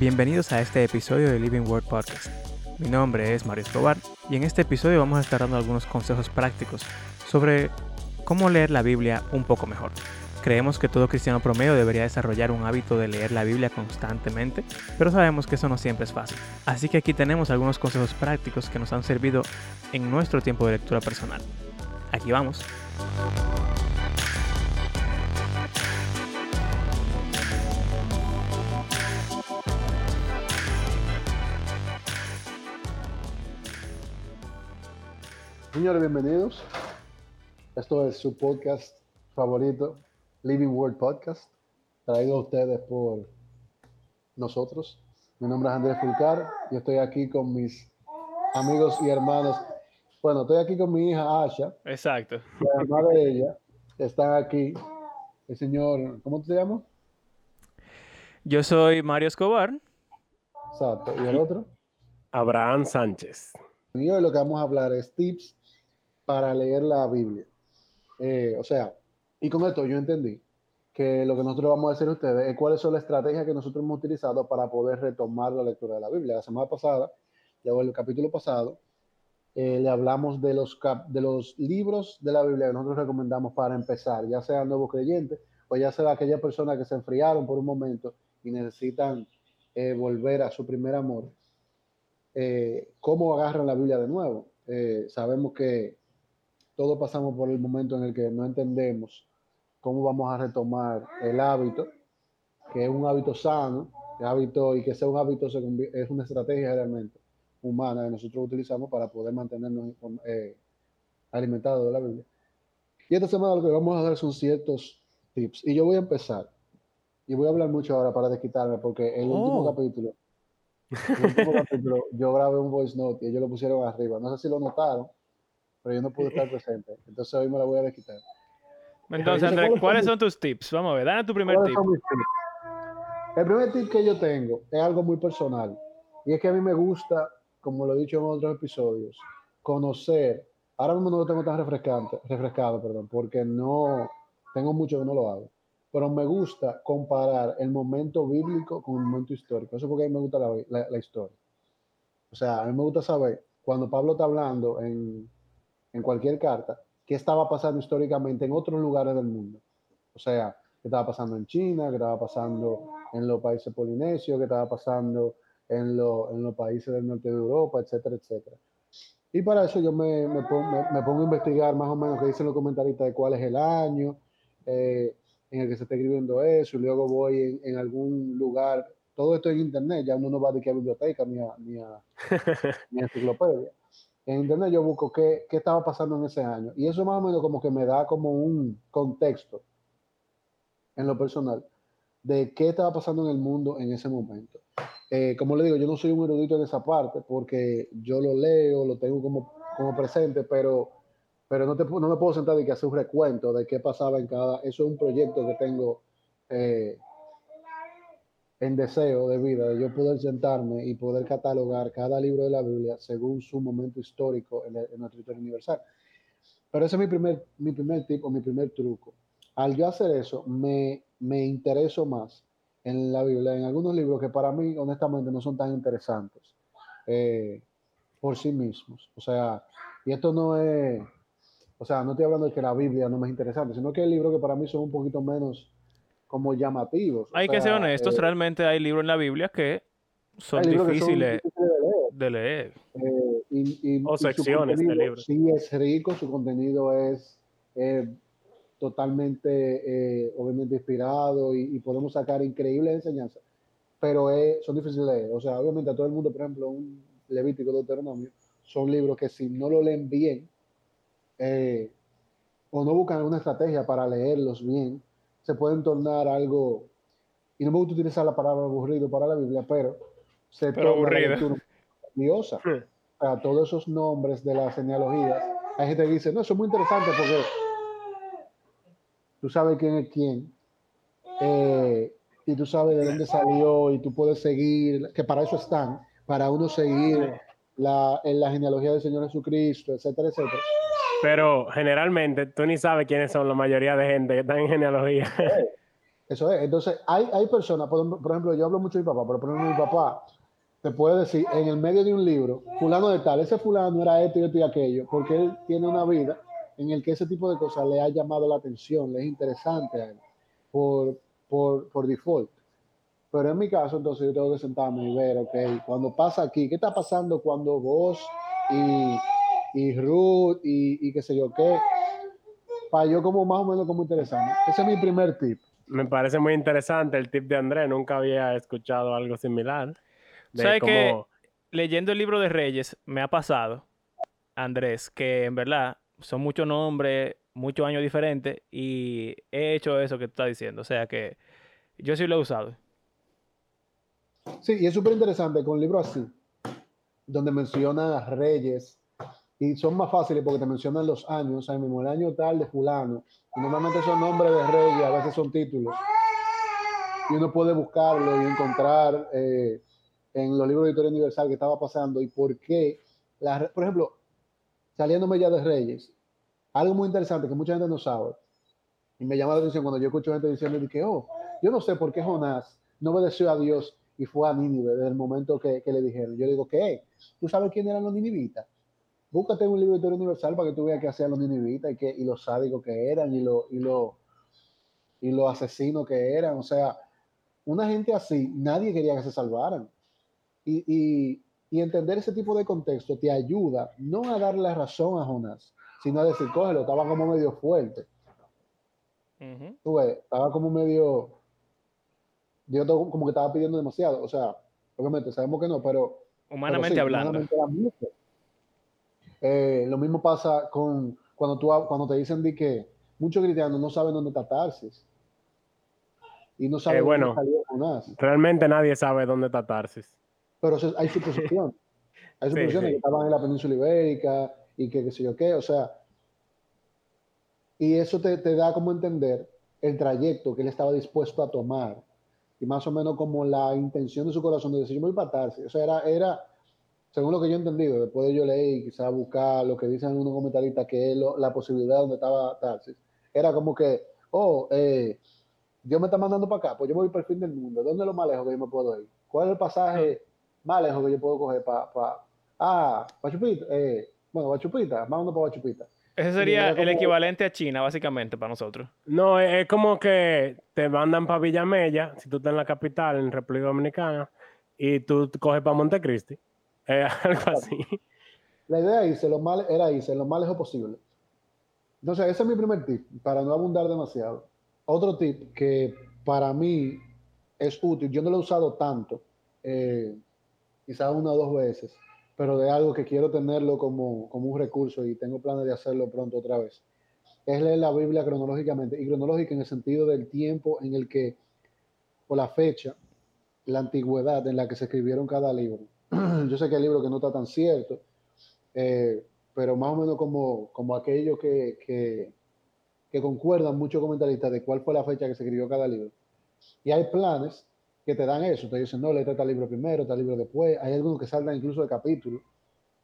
Bienvenidos a este episodio de Living Word Podcast. Mi nombre es Mario Escobar y en este episodio vamos a estar dando algunos consejos prácticos sobre cómo leer la Biblia un poco mejor. Creemos que todo cristiano promedio debería desarrollar un hábito de leer la Biblia constantemente, pero sabemos que eso no siempre es fácil. Así que aquí tenemos algunos consejos prácticos que nos han servido en nuestro tiempo de lectura personal. Aquí vamos. Señores, bienvenidos. Esto es su podcast favorito, Living Word Podcast, traído a ustedes por nosotros. Mi nombre es Andrés Fulcar y estoy aquí con mis amigos y hermanos. Bueno, estoy aquí con mi hija Asha. Exacto. La hermana de ella. Están aquí el señor, ¿cómo te llamas? Yo soy Mario Escobar. Exacto. ¿Y el otro? Abraham Sánchez. Y hoy lo que vamos a hablar es tips para leer la Biblia. Eh, o sea, y con esto yo entendí que lo que nosotros vamos a decir a ustedes es cuáles son las estrategias que nosotros hemos utilizado para poder retomar la lectura de la Biblia. La semana pasada, luego el capítulo pasado, eh, le hablamos de los, de los libros de la Biblia que nosotros recomendamos para empezar, ya sea nuevos creyentes o ya sea aquellas personas que se enfriaron por un momento y necesitan eh, volver a su primer amor. ¿Cómo agarran la Biblia de nuevo? sabemos que todos pasamos por el momento en el que no entendemos cómo vamos a retomar el hábito, que es un hábito sano, hábito y que sea un hábito es una estrategia realmente humana que nosotros utilizamos para poder mantenernos eh, alimentados de la Biblia. Y esta semana lo que vamos a dar son ciertos tips. Y yo voy a empezar. Y voy a hablar mucho ahora para desquitarme, porque el último oh. capítulo, el último capítulo, yo grabé un voice note y ellos lo pusieron arriba. No sé si lo notaron, pero yo no pude estar presente. Entonces hoy me la voy a desquitar. Entonces, Andrés, ¿cuáles son tus tips? Vamos a ver, dame tu primer tip. El primer tip que yo tengo es algo muy personal. Y es que a mí me gusta, como lo he dicho en otros episodios, conocer. Ahora mismo no lo tengo tan refrescante, refrescado, perdón, porque no tengo mucho que no lo hago. Pero me gusta comparar el momento bíblico con el momento histórico. Eso es porque a mí me gusta la, la historia. O sea, a mí me gusta saber cuando Pablo está hablando en en cualquier carta, qué estaba pasando históricamente en otros lugares del mundo. O sea, qué estaba pasando en China, qué estaba pasando en los países polinesios, qué estaba pasando en, en los países del norte de Europa, etcétera, etcétera. Y para eso yo me, me, pongo, me, pongo, a investigar más o menos qué dicen los comentaristas de cuál es el año eh, en el que se está escribiendo eso, y luego voy en, en, algún lugar, todo esto en internet, ya uno no va de qué biblioteca ni a, ni a, ni a enciclopedia en internet yo busco qué, qué, estaba pasando en ese año. Y eso más o menos como que me da como un contexto en lo personal de qué estaba pasando en el mundo en ese momento. Eh, como le digo, yo no soy un erudito en esa parte porque yo lo leo, lo tengo como, como presente, pero, pero no, te, no me puedo sentar y que hacer un recuento de qué pasaba en cada... Eso es un proyecto que tengo eh, en deseo de vida, de yo poder sentarme y poder catalogar cada libro de la Biblia según su momento histórico en, nuestra historia universal. Pero ese es mi primer, mi primer tip o mi primer truco. Al yo hacer eso, me, me intereso más en la Biblia, en algunos libros que para mí, honestamente, no son tan interesantes eh, por sí mismos. O sea, y esto no es, o sea, no estoy hablando de que la Biblia no me es interesante, sino que hay libros que para mí son un poquito menos como llamativos. Hay que ser honestos, eh, realmente hay libros en la Biblia que son, difíciles, de leer. Eh, o secciones de libros. Sí, es rico, su contenido es totalmente, eh, obviamente, inspirado y, podemos sacar increíbles enseñanzas, pero son difíciles de leer. O sea, obviamente a todo el mundo, por ejemplo, un Levítico, Deuteronomio, son libros que si no lo leen bien, o no buscan alguna estrategia para leerlos bien, se pueden tornar algo, y no me gusta utilizar la palabra aburrido para la Biblia, pero se pero torna curiosa. para todos esos nombres de las genealogías, hay gente que dice, no, eso es muy interesante porque tú sabes quién es quién, eh, y tú sabes de dónde salió, y tú puedes seguir, que para eso están, para uno seguir la, en la genealogía del Señor Jesucristo, etcétera, etcétera. Pero generalmente tú ni sabes quiénes son la mayoría de gente que están en genealogía. Eso es. Entonces, hay, hay personas, por, por ejemplo, yo hablo mucho de mi papá, pero por ejemplo, mi papá te puede decir en el medio de un libro, fulano de tal, ese fulano era esto y esto y aquello, porque él tiene una vida en el que ese tipo de cosas le ha llamado la atención, le es interesante a él, por, por, por default. Pero en mi caso, entonces yo tengo que sentarme y ver, ok, cuando pasa aquí, ¿qué está pasando cuando vos y, y Ruth y, y qué sé yo qué? Para yo como más o menos como interesante. Ese es mi primer tip. Me parece muy interesante el tip de Andrés, nunca había escuchado algo similar. de ¿Sabes que cómo- Leyendo el libro de Reyes, me ha pasado, Andrés, que en verdad son muchos nombres, muchos años diferentes, y he hecho eso que tú estás diciendo. O sea que yo sí lo he usado. Sí, y es súper interesante con libros así, donde menciona reyes, y son más fáciles porque te mencionan los años, o sea, mismo el año tal de fulano, normalmente son nombres de reyes, a veces son títulos, y uno puede buscarlo y encontrar eh, en los libros de Historia Universal qué estaba pasando y por qué, por ejemplo, saliéndome ya de reyes, algo muy interesante que mucha gente no sabe, y me llama la atención cuando yo escucho gente diciendo que, oh, yo no sé por qué Jonás no obedeció a Dios y fue a Nínive desde el momento que, que le dijeron. Yo digo, ¿qué? ¿Tú sabes quién eran los ninivitas? Búscate un libro de historia universal para que tú veas qué hacían los ninivitas y, qué- y los sádicos que eran y, lo, y, lo, y los asesinos que eran. O sea, una gente así, nadie quería que se salvaran. Y, y, y entender ese tipo de contexto te ayuda no a darle la razón a Jonás, sino a decir, cógelo, estaba como medio fuerte. Ujú. Tú ves, estaba como medio. Yo como que estaba pidiendo demasiado. O sea, obviamente sabemos que no, pero. pero Humanamente sí, hablando. humanamente. Eh, lo mismo pasa con cuando, tú, cuando te dicen de que muchos cristianos no saben dónde está Tarsis. Y no saben Eh, bueno. dónde. Realmente nadie sabe dónde está Tarsis. Pero eso- hay suposición. Hay Sí, suposiciones sí. que estaban en la península ibérica y que qué sé yo qué. O sea, y eso te, te da como entender el trayecto que él estaba dispuesto a tomar y más o menos como la intención de su corazón de decir, yo me voy para Tarsis. O sea, era, era, según lo que yo he entendido, después de yo leer y quizás buscar lo que dicen algunos comentaristas, que es lo- la posibilidad donde estaba Tarsis, era como que, oh, eh, Dios me está mandando para acá, pues yo me voy para el fin del mundo. ¿Dónde es lo más lejos que yo me puedo ir? ¿Cuál es el pasaje más lejos que yo puedo coger para... Pa, ah, Guachupita, eh, bueno, Guachupita, vámonos para Guachupita. Ese sería el equivalente a China, básicamente, para nosotros. No, es, es como que te mandan para Villamella, si tú estás en la capital, en República Dominicana, y tú coges para Montecristi. Eh, algo así. La idea irse lo más, era irse lo más lejos posible. Entonces, ese es mi primer tip, para no abundar demasiado. Otro tip que para mí es útil, yo no lo he usado tanto, eh, quizás una o dos veces, pero de algo que quiero tenerlo como, como un recurso y tengo planes de hacerlo pronto otra vez, es leer la Biblia cronológicamente, y cronológica en el sentido del tiempo en el que, o la fecha, la antigüedad en la que se escribieron cada libro. Yo sé que hay libros que no está tan cierto, eh, pero más o menos como, como aquello que, que, que concuerdan muchos comentaristas de cuál fue la fecha que se escribió cada libro. Y hay planes que te dan eso, te dicen, no, léete tal libro primero, tal libro después. Hay algunos que saltan incluso de capítulos,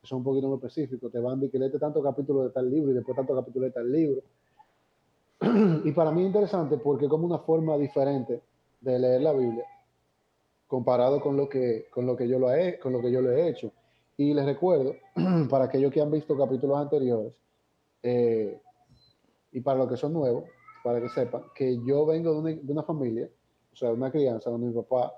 que son un poquito más específicos, te van de que léete tanto capítulo de tal libro y después tanto capítulo de tal libro. y para mí es interesante porque como una forma diferente de leer la Biblia comparado con lo que, con lo que, yo, lo he, con lo que yo lo he hecho. Y les recuerdo, para aquellos que han visto capítulos anteriores, eh, y para los que son nuevos, para que sepan, que yo vengo de una, de una familia, o sea, de una crianza donde mi papá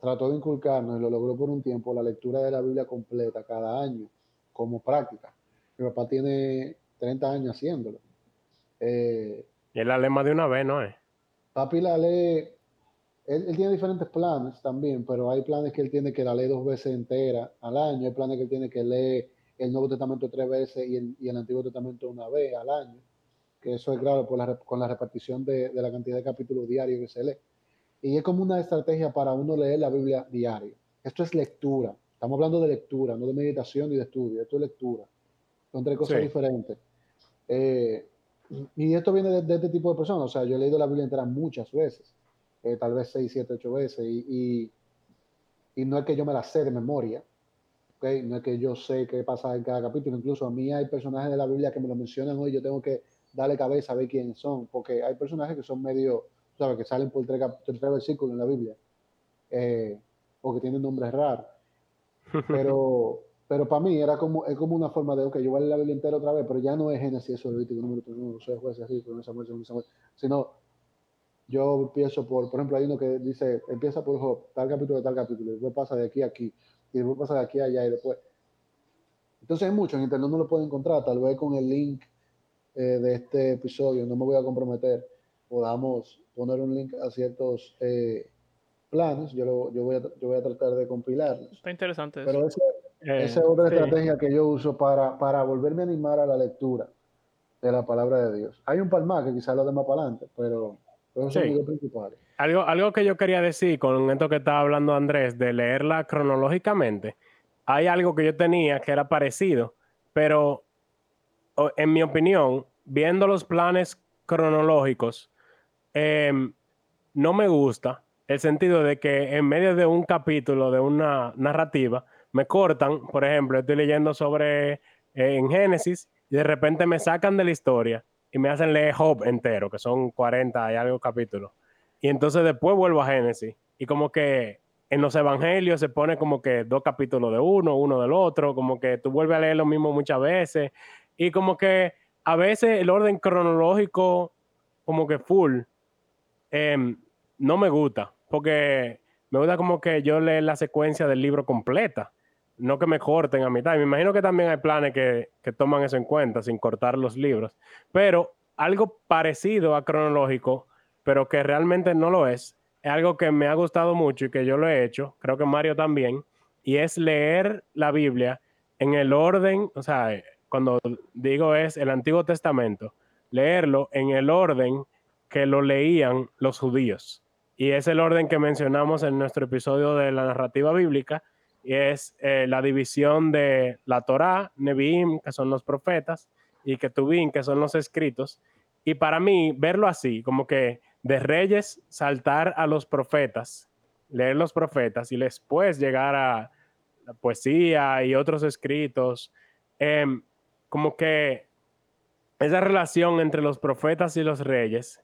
trató de inculcarnos y lo logró por un tiempo la lectura de la Biblia completa cada año como práctica. Mi papá tiene 30 años haciéndolo. Eh, Y él la lee más de una vez, ¿no es? Papi la lee, él, él tiene diferentes planes también, pero hay planes que él tiene que la lee dos veces entera al año, hay planes que él tiene que leer el Nuevo Testamento tres veces y el, y el Antiguo Testamento una vez al año, que eso es claro por la, con la repartición de, de la cantidad de capítulos diarios que se lee. Y es como una estrategia para uno leer la Biblia diario. Esto es lectura, estamos hablando de lectura, no de meditación ni de estudio, esto es lectura. Son tres cosas Sí. diferentes. Eh, y esto viene de, de este tipo de personas. O sea, yo he leído la Biblia entera muchas veces, eh, tal vez seis, siete, ocho veces, y, y, y no es que yo me la sé de memoria, ¿ok? no es que yo sé qué pasa en cada capítulo. Incluso a mí hay personajes de la Biblia que me lo mencionan hoy, yo tengo que darle cabeza a ver quiénes son, porque hay personajes que son medio sabes, que salen por tres, tres versículos en la Biblia, eh, o que tienen nombres raros. Pero, pero para mí era como, es como una forma de, ok, yo voy a leer la Biblia entera otra vez, pero ya no es Génesis, eso, Levítico, número uno, soy jueces, así, Samuel, segundo Samuel, sino yo empiezo por, por ejemplo, hay uno que dice, empieza por Job, tal capítulo, tal capítulo, y después pasa de aquí a aquí, y después pasa de aquí a allá, y después. Entonces hay mucho, en internet no lo pueden encontrar, tal vez con el link eh, de este episodio, no me voy a comprometer, podamos poner un link a ciertos eh, planes, yo, lo- yo, voy a, yo voy a tratar de compilarlos. Está interesante eso. Pero esa, Eh, esa es otra sí. estrategia que yo uso para, para volverme a animar a la lectura de la palabra de Dios. Hay un par más que quizás lo dé más para adelante, pero esos Sí. principales. Algo, algo que yo quería decir con esto que estaba hablando Andrés, de leerla cronológicamente, hay algo que yo tenía que era parecido, pero en mi opinión, viendo los planes cronológicos, em, no me gusta el sentido de que en medio de un capítulo, de una narrativa, me cortan, por ejemplo, estoy leyendo sobre eh, en Génesis y de repente me sacan de la historia y me hacen leer Job entero, que son 40 y algo capítulos. Y entonces después vuelvo a Génesis. Y como que en los evangelios se pone como que dos capítulos de uno, uno del otro, como que tú vuelves a leer lo mismo muchas veces. Y como que a veces el orden cronológico, como que full, em, no me gusta. Porque me gusta como que yo lea la secuencia del libro completa. No que me corten a mitad. Y me imagino que también hay planes que, que toman eso en cuenta, sin cortar los libros. Pero algo parecido a cronológico, pero que realmente no lo es, es algo que me ha gustado mucho y que yo lo he hecho, creo que Mario también, y es leer la Biblia en el orden, o sea, cuando digo es el Antiguo Testamento, leerlo en el orden que lo leían los judíos. Y es el orden que mencionamos en nuestro episodio de la narrativa bíblica, es eh, la división de la Torá, Nevi'im, que son los profetas, y Ketubim, que son los escritos. Y para mí, verlo así, como que de reyes saltar a los profetas, leer los profetas y después llegar a la poesía y otros escritos, em, como que esa relación entre los profetas y los reyes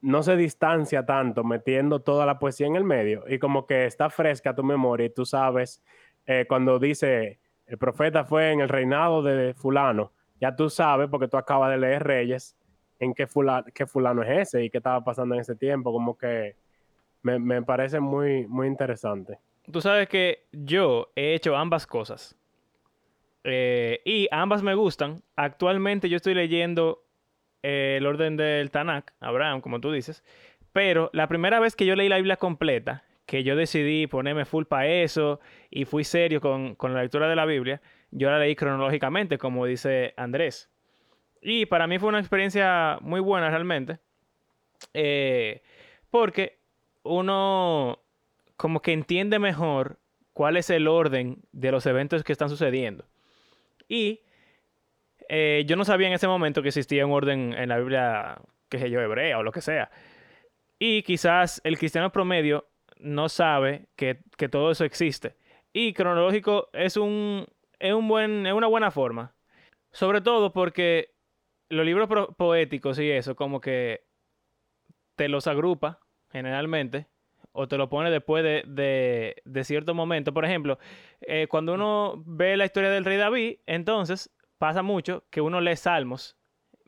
no se distancia tanto metiendo toda la poesía en el medio y como que está fresca tu memoria y tú sabes eh, cuando dice el profeta fue en el reinado de fulano, ya tú sabes porque tú acabas de leer Reyes en qué fulano, qué fulano es ese y qué estaba pasando en ese tiempo, como que me, me parece muy, muy interesante. Tú sabes que yo he hecho ambas cosas. Eh, y ambas me gustan. Actualmente yo estoy leyendo eh, el orden del Tanakh, Abraham, como tú dices. Pero la primera vez que yo leí la Biblia completa, que yo decidí ponerme full para eso y fui serio con, con la lectura de la Biblia, yo la leí cronológicamente, como dice Andrés. Y para mí fue una experiencia muy buena realmente. eh, porque uno como que entiende mejor cuál es el orden de los eventos que están sucediendo. Y eh, yo no sabía en ese momento que existía un orden en la Biblia, qué sé yo, hebrea o lo que sea. Y quizás el cristiano promedio no sabe que, que todo eso existe. Y cronológico es, un, es, un buen, es una buena forma. Sobre todo porque los libros poéticos y eso, como que te los agrupa generalmente o te lo pone después de, de- de cierto momento. Por ejemplo, eh, cuando uno ve la historia del rey David, entonces pasa mucho que uno lee salmos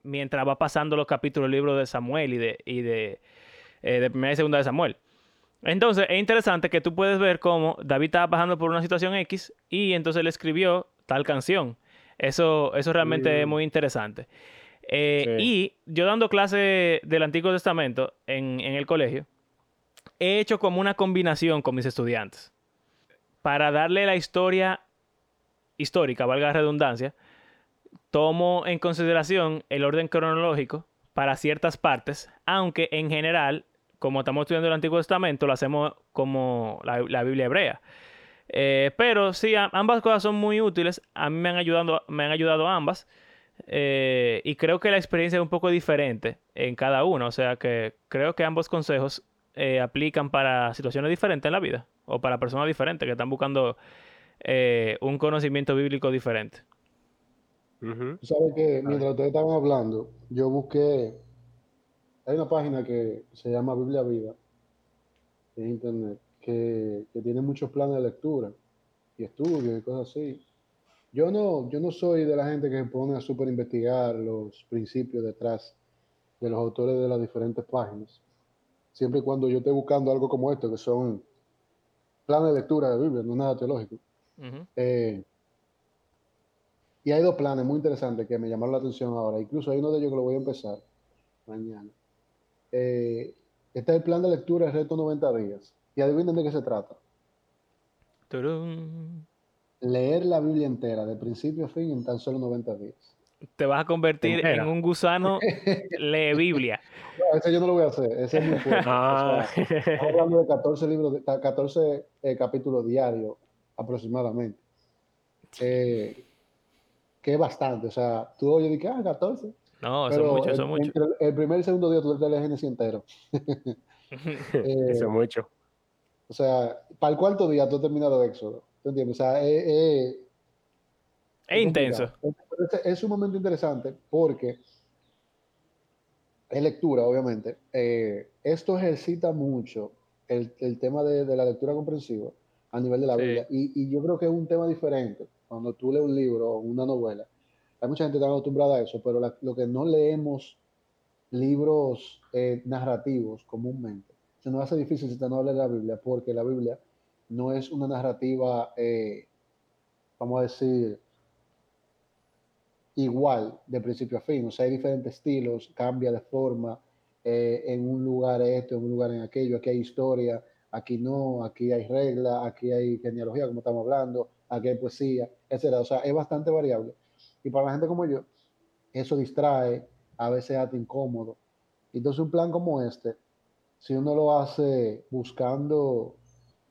mientras va pasando los capítulos del libro de Samuel y de, y de, eh, de primera y segunda de Samuel. Entonces es interesante que tú puedes ver cómo David estaba pasando por una situación X y entonces le escribió tal canción. Eso, eso realmente es Mm. muy interesante. Eh, Sí. Y yo dando clase del Antiguo Testamento en, en el colegio, he hecho como una combinación con mis estudiantes para darle la historia histórica, valga la redundancia, tomo en consideración el orden cronológico para ciertas partes, aunque en general, como estamos estudiando el Antiguo Testamento, lo hacemos como la, Biblia hebrea. Eh, pero sí, ambas cosas son muy útiles. A mí me han ayudado, me han ayudado ambas. Eh, y creo que la experiencia es un poco diferente en cada uno. O sea que creo que ambos consejos eh, aplican para situaciones diferentes en la vida o para personas diferentes que están buscando un conocimiento bíblico diferente. Tú sabes que mientras ustedes estaban hablando, yo busqué hay una página que se llama Biblia Vida en internet que, que tiene muchos planes de lectura y estudios y cosas así. Yo no, yo no soy de la gente que se pone a super investigar los principios detrás de los autores de las diferentes páginas. Siempre y cuando yo esté buscando algo como esto, que son planes de lectura de Biblia, no nada teológico. Eh, y hay dos planes muy interesantes que me llamaron la atención ahora. Incluso hay uno de ellos que lo voy a empezar mañana. Eh, este es el plan de lectura el reto 90 días. Y adivinen de qué se trata. Turum. Leer la Biblia entera, de principio a fin, en tan solo 90 días. Te vas a convertir Entera. en un gusano lee Biblia. No, ese yo no lo voy a hacer. Ese es muy fuerte. Ah, O sea, estamos hablando de 14 libros, de, 14 eh, capítulos diarios aproximadamente. Eh, que es bastante. O sea, tú oyes y ah, 14. No, eso es mucho, eso es el- mucho. entre el, el primer y segundo día tú te lees Génesis entero. Eh, eso es mucho. o sea, para el cuarto día tú has terminado de Éxodo. ¿Tú entiendes? O sea, es, es- Es intenso. Es, es sumamente interesante porque es lectura, obviamente. Eh, esto ejercita mucho el, el tema de, de la lectura comprensiva a nivel de la Sí. Biblia. Y, y yo creo que es un tema diferente. Cuando tú lees un libro o una novela, hay mucha gente que está acostumbrada a eso, pero lo que no leemos libros eh, narrativos comúnmente, se nos hace difícil si usted no habla de la Biblia, porque la Biblia no es una narrativa, eh, vamos a decir, igual de principio a fin. O sea, hay diferentes estilos, cambia de forma. eh, en un lugar esto, en un lugar en aquello. Aquí hay historia, aquí no, aquí hay regla, aquí hay genealogía, como estamos hablando, aquí hay poesía, O sea, es bastante variable. Y para la gente como yo, eso distrae, a veces hace incómodo. Entonces, un plan como este, si uno lo hace buscando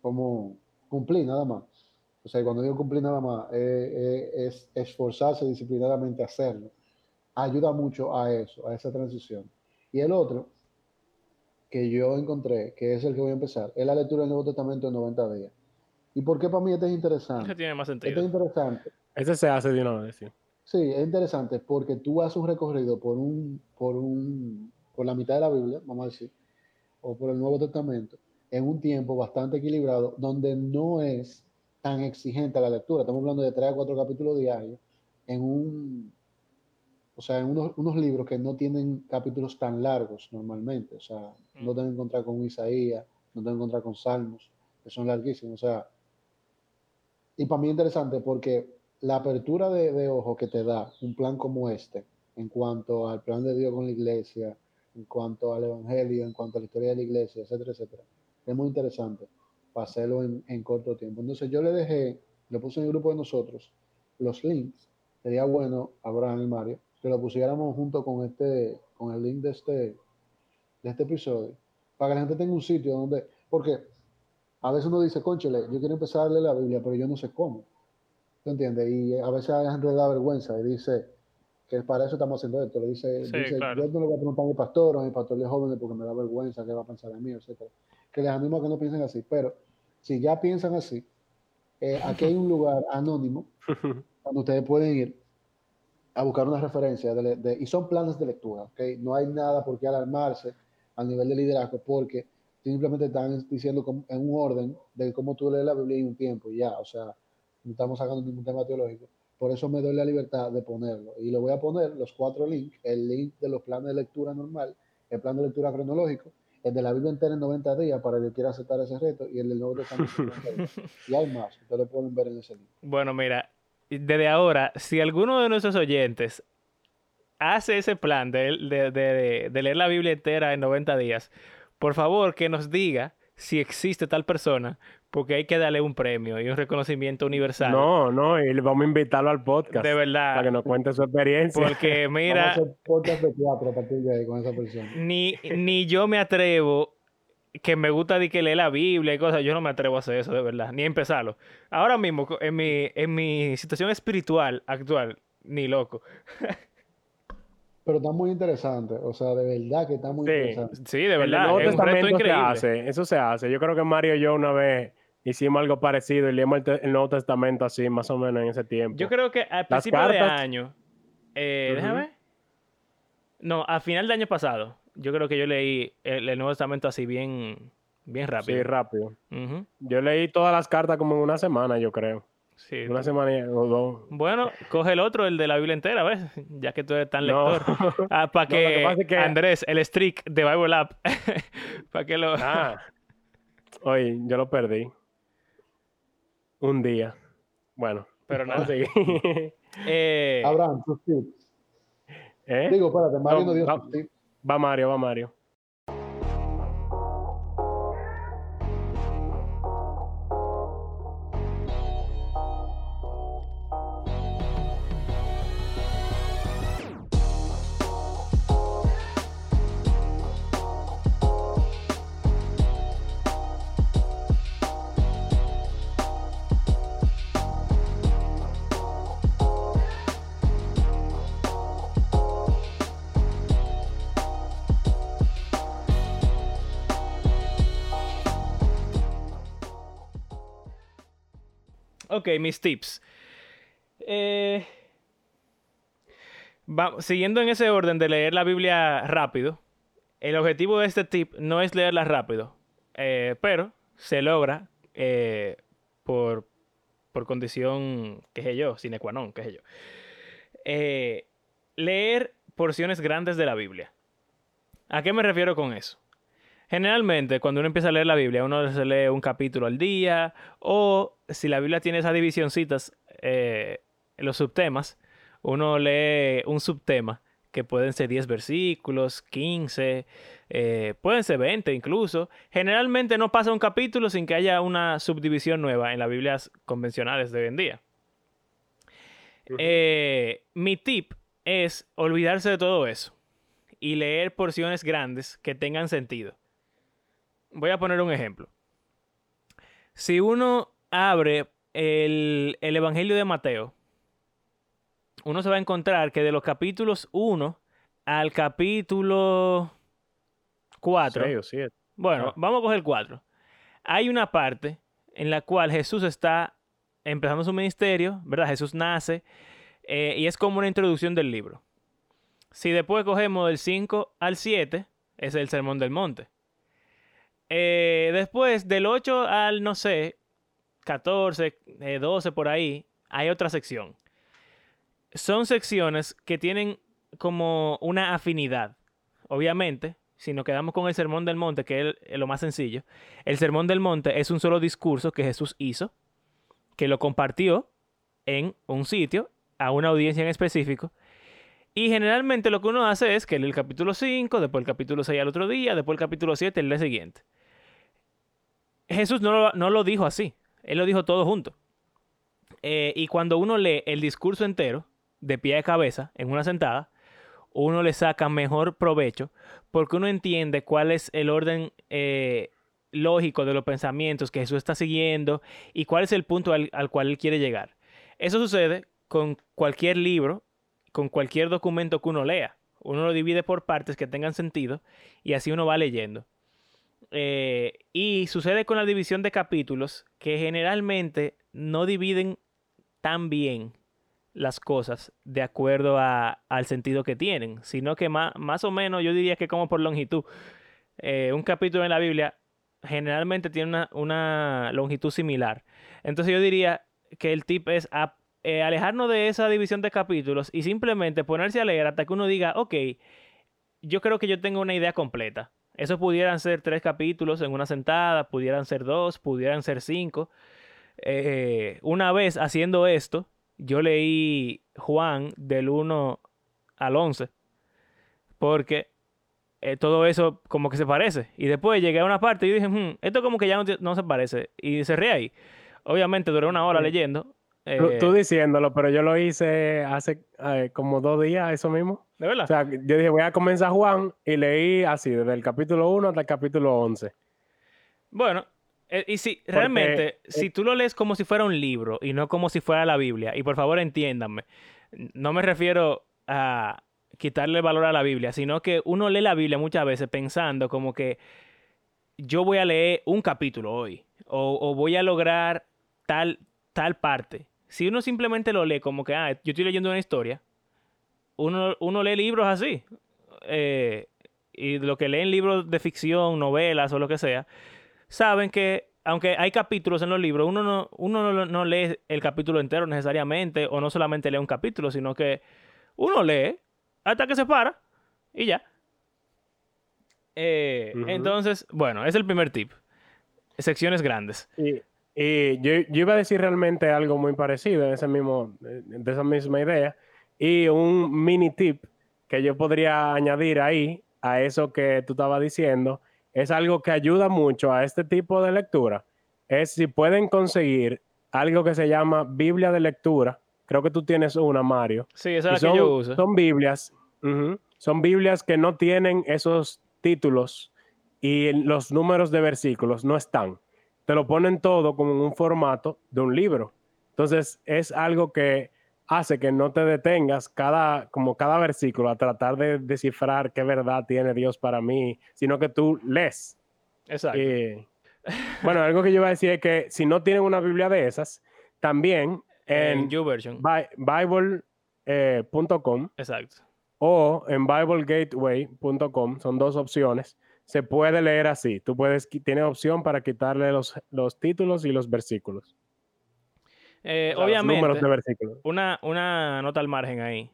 como cumplir nada más, o sea, cuando digo cumplir nada más, eh, eh, es esforzarse disciplinadamente a hacerlo. Ayuda mucho a eso, a esa transición. Y el otro que yo encontré, que es el que voy a empezar, es la lectura del Nuevo Testamento en 90 días. ¿Y por qué para mí este es interesante? tiene más Este es sentido. interesante. Ese se hace de una vez, sí. Sí, es interesante porque tú haces un recorrido por un, por un, por la mitad de la Biblia, vamos a decir, o por el Nuevo Testamento, en un tiempo bastante equilibrado, donde no es tan exigente la lectura. Estamos hablando de tres a cuatro capítulos diarios, en un, o sea, en unos, unos libros que no tienen capítulos tan largos normalmente. O sea, no te vas a encontrar con Isaías, no te vas a encontrar con Salmos, que son larguísimos. O sea, y para mí es interesante porque la apertura de, ojo que te da un plan como este, en cuanto al plan de Dios con la iglesia, en cuanto al evangelio, en cuanto a la historia de la iglesia, etcétera, etcétera, es muy interesante para hacerlo en, en corto tiempo. Entonces yo le dejé, le puse en el grupo de nosotros los links. Sería bueno, Abraham y Mario, que lo pusiéramos junto con este, con el link de este, de este episodio, para que la gente tenga un sitio donde, porque a veces uno dice, conchele, yo quiero empezar a leer la Biblia, pero yo no sé cómo. ¿Tú entiendes? Y a veces a la gente le da vergüenza y dice que para eso estamos haciendo esto. Le dice, Sí, dice, claro. yo no le voy a preguntar a mi pastor o a mi pastor de jóvenes porque me da vergüenza, qué va a pensar de mí, etcétera. Que les animo a que no piensen así. Pero si ya piensan así, eh, aquí hay un lugar anónimo donde ustedes pueden ir a buscar una referencia de, de- y son planes de lectura, ¿ok? No hay nada por qué alarmarse a nivel de liderazgo porque simplemente están diciendo como- en un orden de cómo tú lees la Biblia en un tiempo y ya, o sea, no estamos sacando ningún tema teológico. Por eso me doy la libertad de ponerlo. Y le voy a poner los cuatro links, el link de los planes de lectura normal, el plan de lectura cronológico, el de la Biblia entera en 90 días para el que quiera aceptar ese reto y el del Nuevo Testamento. en 90 días. y hay más, ustedes lo pueden ver en ese link. Bueno, mira, desde ahora, si alguno de nuestros oyentes hace ese plan de, de- de- de leer la Biblia entera en 90 días, por favor que nos diga si existe tal persona, porque hay que darle un premio y un reconocimiento universal. No, no, y vamos a invitarlo al podcast de para que verdad. nos cuente su experiencia. Porque Vamos a mira, hacer podcast de teatro a partir de ahí con esa persona. ni, ni yo me atrevo, que me gusta de que lee la Biblia y cosas, yo no me atrevo a hacer eso, de verdad, ni a empezarlo. Ahora mismo, en mi, en mi situación espiritual actual, ni loco. Pero está muy interesante, o sea, de verdad que está muy Sí. interesante. Sí, de El verdad, Nuevo es un reto se hace, eso se hace. Yo creo que Mario y yo una vez hicimos algo parecido y leímos el, el Nuevo Testamento así, más o menos en ese tiempo. Yo creo que al principio de cartas- año, eh, déjame. No, a final de año pasado, yo creo que yo leí el, el Nuevo Testamento así bien, bien rápido. Sí, rápido. Ujú, Yo leí todas las cartas como en una semana, yo creo. Sí. Una semana o dos. Bueno, coge el otro, el de la Biblia entera, ¿ves? Ya que tú eres tan No. lector. Ah, para No, que, que pasa es que- Andrés, el streak de Bible App, para que lo... Ah. Oye, yo lo perdí. Un día. Bueno, Pero nada. sí. Eh, Abraham, tus tips. ¿Eh? Digo, espérate, Mario No, no dio sus tips. Va Mario, va Mario. Mis tips. Eh, siguiendo en ese orden de leer la Biblia rápido, el objetivo de este tip no es leerla rápido, eh, pero se logra eh, por, por condición, qué sé yo, sine qua non, qué sé yo. Leer porciones grandes de la Biblia. ¿A qué me refiero con eso? Generalmente, cuando uno empieza a leer la Biblia, uno se lee un capítulo al día, o si la Biblia tiene esas divisioncitas, eh, los subtemas, uno lee un subtema, que pueden ser 10 versículos, 15, eh, pueden ser 20 incluso. Generalmente no pasa un capítulo sin que haya una subdivisión nueva en las Biblias convencionales de hoy en día. Eh, mi tip es olvidarse de todo eso y leer porciones grandes que tengan sentido. Voy a poner un ejemplo. Si uno abre el, el Evangelio de Mateo, uno se va a encontrar que de los capítulos 1 al capítulo 4, Seis o siete. bueno, Ah. vamos a coger 4. Hay una parte en la cual Jesús está empezando su ministerio, ¿verdad? Jesús nace eh, y es como una introducción del libro. Si después cogemos del 5 al 7, es el Sermón del Monte. Eh, después, del 8 al, no sé, 14, eh, 12 por ahí, hay otra sección. Son secciones que tienen como una afinidad. Obviamente, si nos quedamos con el Sermón del Monte, que es lo más sencillo, el Sermón del Monte es un solo discurso que Jesús hizo, que lo compartió en un sitio, a una audiencia en específico, y generalmente lo que uno hace es que el capítulo 5, después el capítulo 6 al otro día, después el capítulo 7 el día siguiente. Jesús no lo, no lo dijo así, él lo dijo todo junto. Eh, y cuando uno lee el discurso entero, de pie a cabeza, en una sentada, uno le saca mejor provecho porque uno entiende cuál es el orden eh, lógico de los pensamientos que Jesús está siguiendo y cuál es el punto al, al cual él quiere llegar. Eso sucede con cualquier libro, con cualquier documento que uno lea. Uno lo divide por partes que tengan sentido y así uno va leyendo. Eh, y sucede con la división de capítulos que generalmente no dividen tan bien las cosas de acuerdo a- al sentido que tienen, sino que más, más o menos yo diría que como por longitud. Eh, un capítulo en la Biblia generalmente tiene una, una longitud similar. Entonces yo diría que el tip es eh, alejarnos de esa división de capítulos y simplemente ponerse a leer hasta que uno diga, ok, yo creo que yo tengo una idea completa. Eso pudieran ser tres capítulos en una sentada, pudieran ser dos, pudieran ser cinco. Eh, una vez haciendo esto, yo leí Juan del 1 al 11, porque eh, todo eso como que se parece. Y después llegué a una parte y dije, "Hmm, esto como que ya no, se parece. Y cerré ahí. Obviamente duré una hora Sí. leyendo. Tú, eh, tú diciéndolo, pero yo lo hice hace eh, como dos días, eso mismo. ¿De verdad? O sea, yo dije, voy a comenzar Juan y leí así, desde el capítulo 1 hasta el capítulo 11. Bueno, eh, y si realmente, si tú lo lees como si fuera un libro y no como si fuera la Biblia, y por favor entiéndanme, no me refiero a quitarle valor a la Biblia, sino que uno lee la Biblia muchas veces pensando como que yo voy a leer un capítulo hoy, o, o voy a lograr tal, tal parte. Si uno simplemente lo lee como que, ah, yo estoy leyendo una historia, uno, uno lee libros así. eh, y lo que leen libros de ficción, novelas o lo que sea, saben que aunque hay capítulos en los libros, uno no, uno no, no lee el capítulo entero necesariamente, o no solamente lee un capítulo, sino que uno lee hasta que se para y ya. Eh, Ujú. Entonces, bueno, es el primer tip. Secciones grandes. Y, y yo, yo iba a decir realmente algo muy parecido en ese mismo, de esa misma idea. Y un mini tip que yo podría añadir ahí a eso que tú estabas diciendo es algo que ayuda mucho a este tipo de lectura. Es si pueden conseguir algo que se llama Biblia de lectura. Creo que tú tienes una, Mario. Sí, esa es la son, que yo uso. son Biblias, ujú, son Biblias que no tienen esos títulos y los números de versículos no están. Te lo ponen todo como en un formato de un libro. Entonces es algo que hace que no te detengas cada, como cada versículo a tratar de descifrar qué verdad tiene Dios para mí, sino que tú lees. Exacto. Eh, bueno, algo que yo iba a decir es que si no tienen una Biblia de esas, también en, YouVersion. Bi- Bible.com Exacto. o en BibleGateway.com, son dos opciones. Se puede leer así. Tú puedes, tienes opción para quitarle los, los títulos y los versículos. Eh, O sea, los obviamente, números de versículos. una, una nota al margen ahí.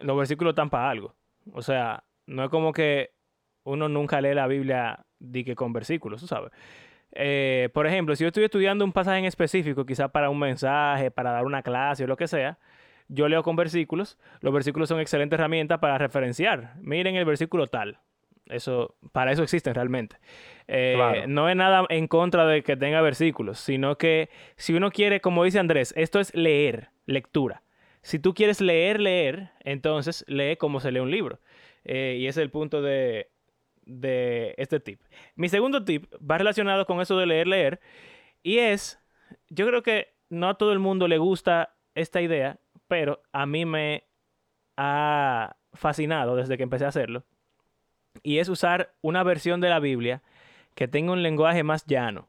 Los versículos están para algo. O sea, no es como que uno nunca lee la Biblia di que con versículos, tú sabes. Eh, por ejemplo, si yo estoy estudiando un pasaje en específico, quizá para un mensaje, para dar una clase o lo que sea, yo leo con versículos. Los versículos son excelentes herramientas para referenciar. Miren el versículo tal. Eso, para eso existen realmente. Eh, Claro. No es nada en contra de que tenga versículos, sino que si uno quiere, como dice Andrés, esto es leer, lectura. Si tú quieres leer, leer, entonces lee como se lee un libro. Eh, y ese es el punto de, de este tip. Mi segundo tip va relacionado con eso de leer, leer. Y es, yo creo que no a todo el mundo le gusta esta idea, pero a mí me ha fascinado desde que empecé a hacerlo. Y es usar una versión de la Biblia que tenga un lenguaje más llano.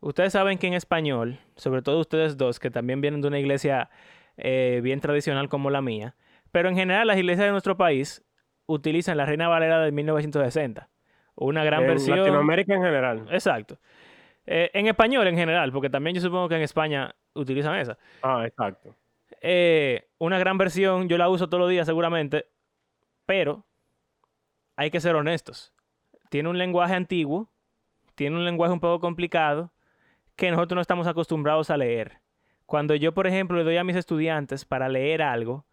Ustedes saben que en español, sobre todo ustedes dos, que también vienen de una iglesia eh, bien tradicional como la mía, pero en general las iglesias de nuestro país utilizan la Reina Valera de 1960. Una gran en versión. Latinoamérica en general. Exacto. Eh, en español en general, porque también yo supongo que en España utilizan esa. Ah, exacto. Eh, una gran versión, yo la uso todos los días seguramente, pero hay que ser honestos. Tiene un lenguaje antiguo, tiene un lenguaje un poco complicado que nosotros no estamos acostumbrados a leer. Cuando yo, por ejemplo, le doy a mis estudiantes para leer algo,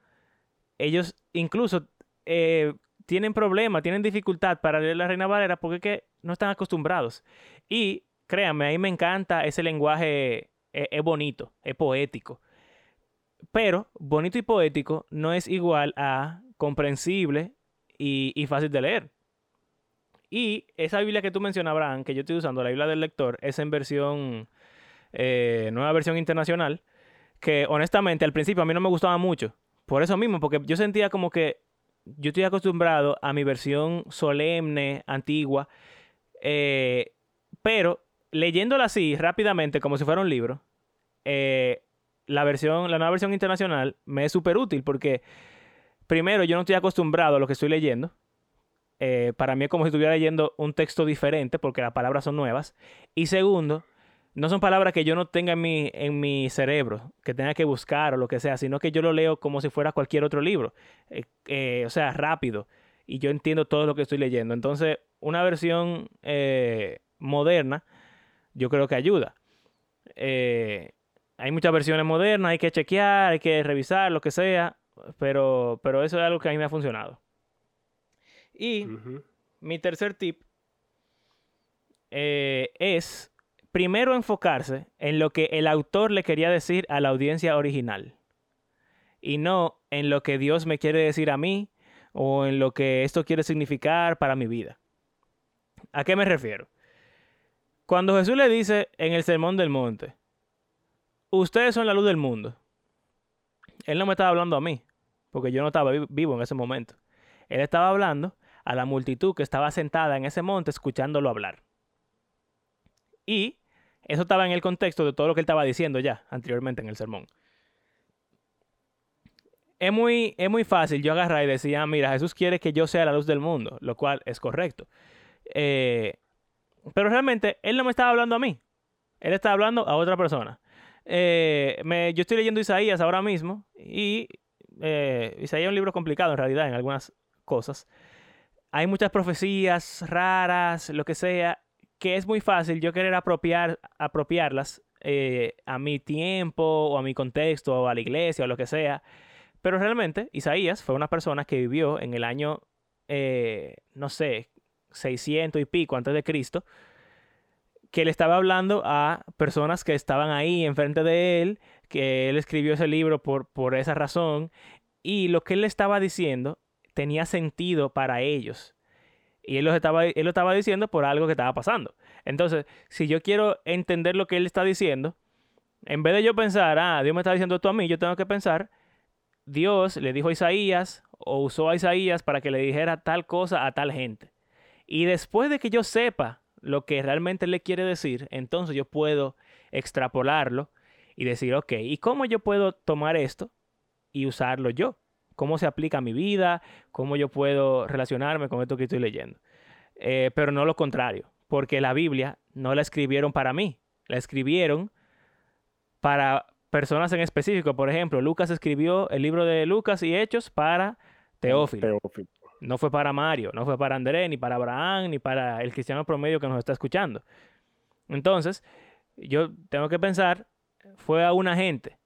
ellos incluso eh, tienen problemas, tienen dificultad para leer la Reina Valera porque no están acostumbrados. Y créanme, a mí me encanta ese lenguaje, es bonito, es poético. Pero bonito y poético no es igual a comprensible y, y fácil de leer. Y esa Biblia que tú mencionas, Abraham, que yo estoy usando, la Biblia del lector, es en versión, eh, nueva versión internacional, que honestamente al principio a mí no me gustaba mucho. Por eso mismo, porque yo sentía como que yo estoy acostumbrado a mi versión solemne, antigua, eh, pero leyéndola así rápidamente, como si fuera un libro, eh, la versión, la nueva versión internacional me es súper útil porque primero yo no estoy acostumbrado a lo que estoy leyendo. Eh, para mí es como si estuviera leyendo un texto diferente porque las palabras son nuevas. Y segundo, no son palabras que yo no tenga en mi, en mi cerebro, que tenga que buscar o lo que sea, sino que yo lo leo como si fuera cualquier otro libro. Eh, eh, o sea, rápido. Y yo entiendo todo lo que estoy leyendo. Entonces, una versión moderna, yo creo que ayuda. Hay muchas versiones modernas, hay que chequear, hay que revisar, lo que sea, pero, pero eso es algo que a mí me ha funcionado. Y mi tercer tip eh, es primero enfocarse en lo que el autor le quería decir a la audiencia original y no en lo que Dios me quiere decir a mí o en lo que esto quiere significar para mi vida. ¿A qué me refiero? Cuando Jesús le dice en el Sermón del Monte, ustedes son la luz del mundo, Él no me estaba hablando a mí, porque yo no estaba vi- vivo en ese momento. Él estaba hablando a la multitud que estaba sentada en ese monte escuchándolo hablar. Y eso estaba en el contexto de todo lo que él estaba diciendo ya anteriormente en el sermón. es muy, es muy fácil yo agarrar y decir, ah, mira, Jesús quiere que yo sea la luz del mundo, lo cual es correcto. Eh, pero realmente Él no me estaba hablando a mí, Él estaba hablando a otra persona. Eh, yo estoy leyendo Isaías ahora mismo y eh, Isaías es un libro complicado en realidad en algunas cosas. Hay muchas profecías raras, lo que sea, que es muy fácil yo querer apropiar, apropiarlas eh, a mi tiempo o a mi contexto o a la iglesia o lo que sea. Pero realmente Isaías fue una persona que vivió en el año, no sé, 600 y pico antes de Cristo, que le estaba hablando a personas que estaban ahí enfrente de él, que él escribió ese libro por, por esa razón, y lo que él le estaba diciendo tenía sentido para ellos. Y él lo, estaba, él lo estaba diciendo por algo que estaba pasando. Entonces, si yo quiero entender lo que él está diciendo, en vez de yo pensar, ah, Dios me está diciendo esto a mí, yo tengo que pensar, Dios le dijo a Isaías o usó a Isaías para que le dijera tal cosa a tal gente. Y después de que yo sepa lo que realmente le quiere decir, entonces yo puedo extrapolarlo y decir, ok, ¿y cómo yo puedo tomar esto y usarlo yo? ¿Cómo se aplica a mi vida? ¿Cómo yo puedo relacionarme con esto que estoy leyendo? Eh, pero no lo contrario, porque la Biblia no la escribieron para mí, la escribieron para personas en específico. Por ejemplo, Lucas escribió el libro de Lucas y Hechos para Teófilo. Teófilo. No fue para Mario, no fue para André, ni para Abraham, ni para el cristiano promedio que nos está escuchando. Entonces, yo tengo que pensar, fue a una gente.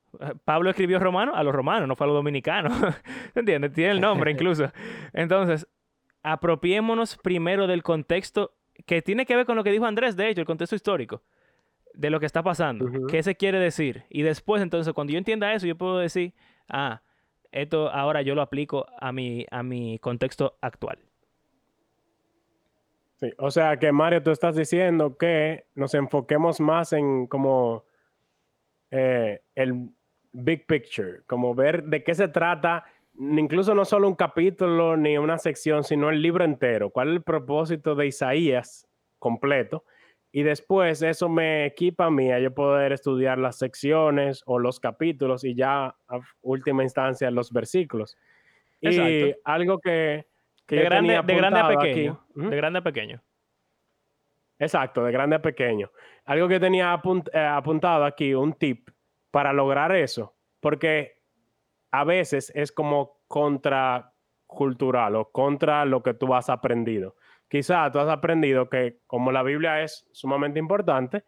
Pablo escribió romano a los romanos, no fue a los dominicanos. ¿Entiendes? Tiene el nombre incluso. Entonces, apropiémonos primero del contexto que tiene que ver con lo que dijo Andrés, de hecho, el contexto histórico de lo que está pasando. ¿Qué se quiere decir? Y después, entonces, cuando yo entienda eso, yo puedo decir, ah, esto ahora yo lo aplico a mi, a mi contexto actual. Sí, o sea que Mario, tú estás diciendo que nos enfoquemos más en como eh, el big picture, como ver de qué se trata, incluso no solo un capítulo ni una sección, sino el libro entero. ¿Cuál es el propósito de Isaías completo? Y después eso me equipa a mí a yo poder estudiar las secciones o los capítulos y ya a última instancia los versículos. Y algo que, de, grande, de grande a pequeño. De grande a pequeño. Exacto, de grande a pequeño. Algo que tenía eh, apuntado aquí, un tip para lograr eso, porque a veces es como contracultural o contra lo que tú has aprendido quizá tú has aprendido que como la Biblia es sumamente importante,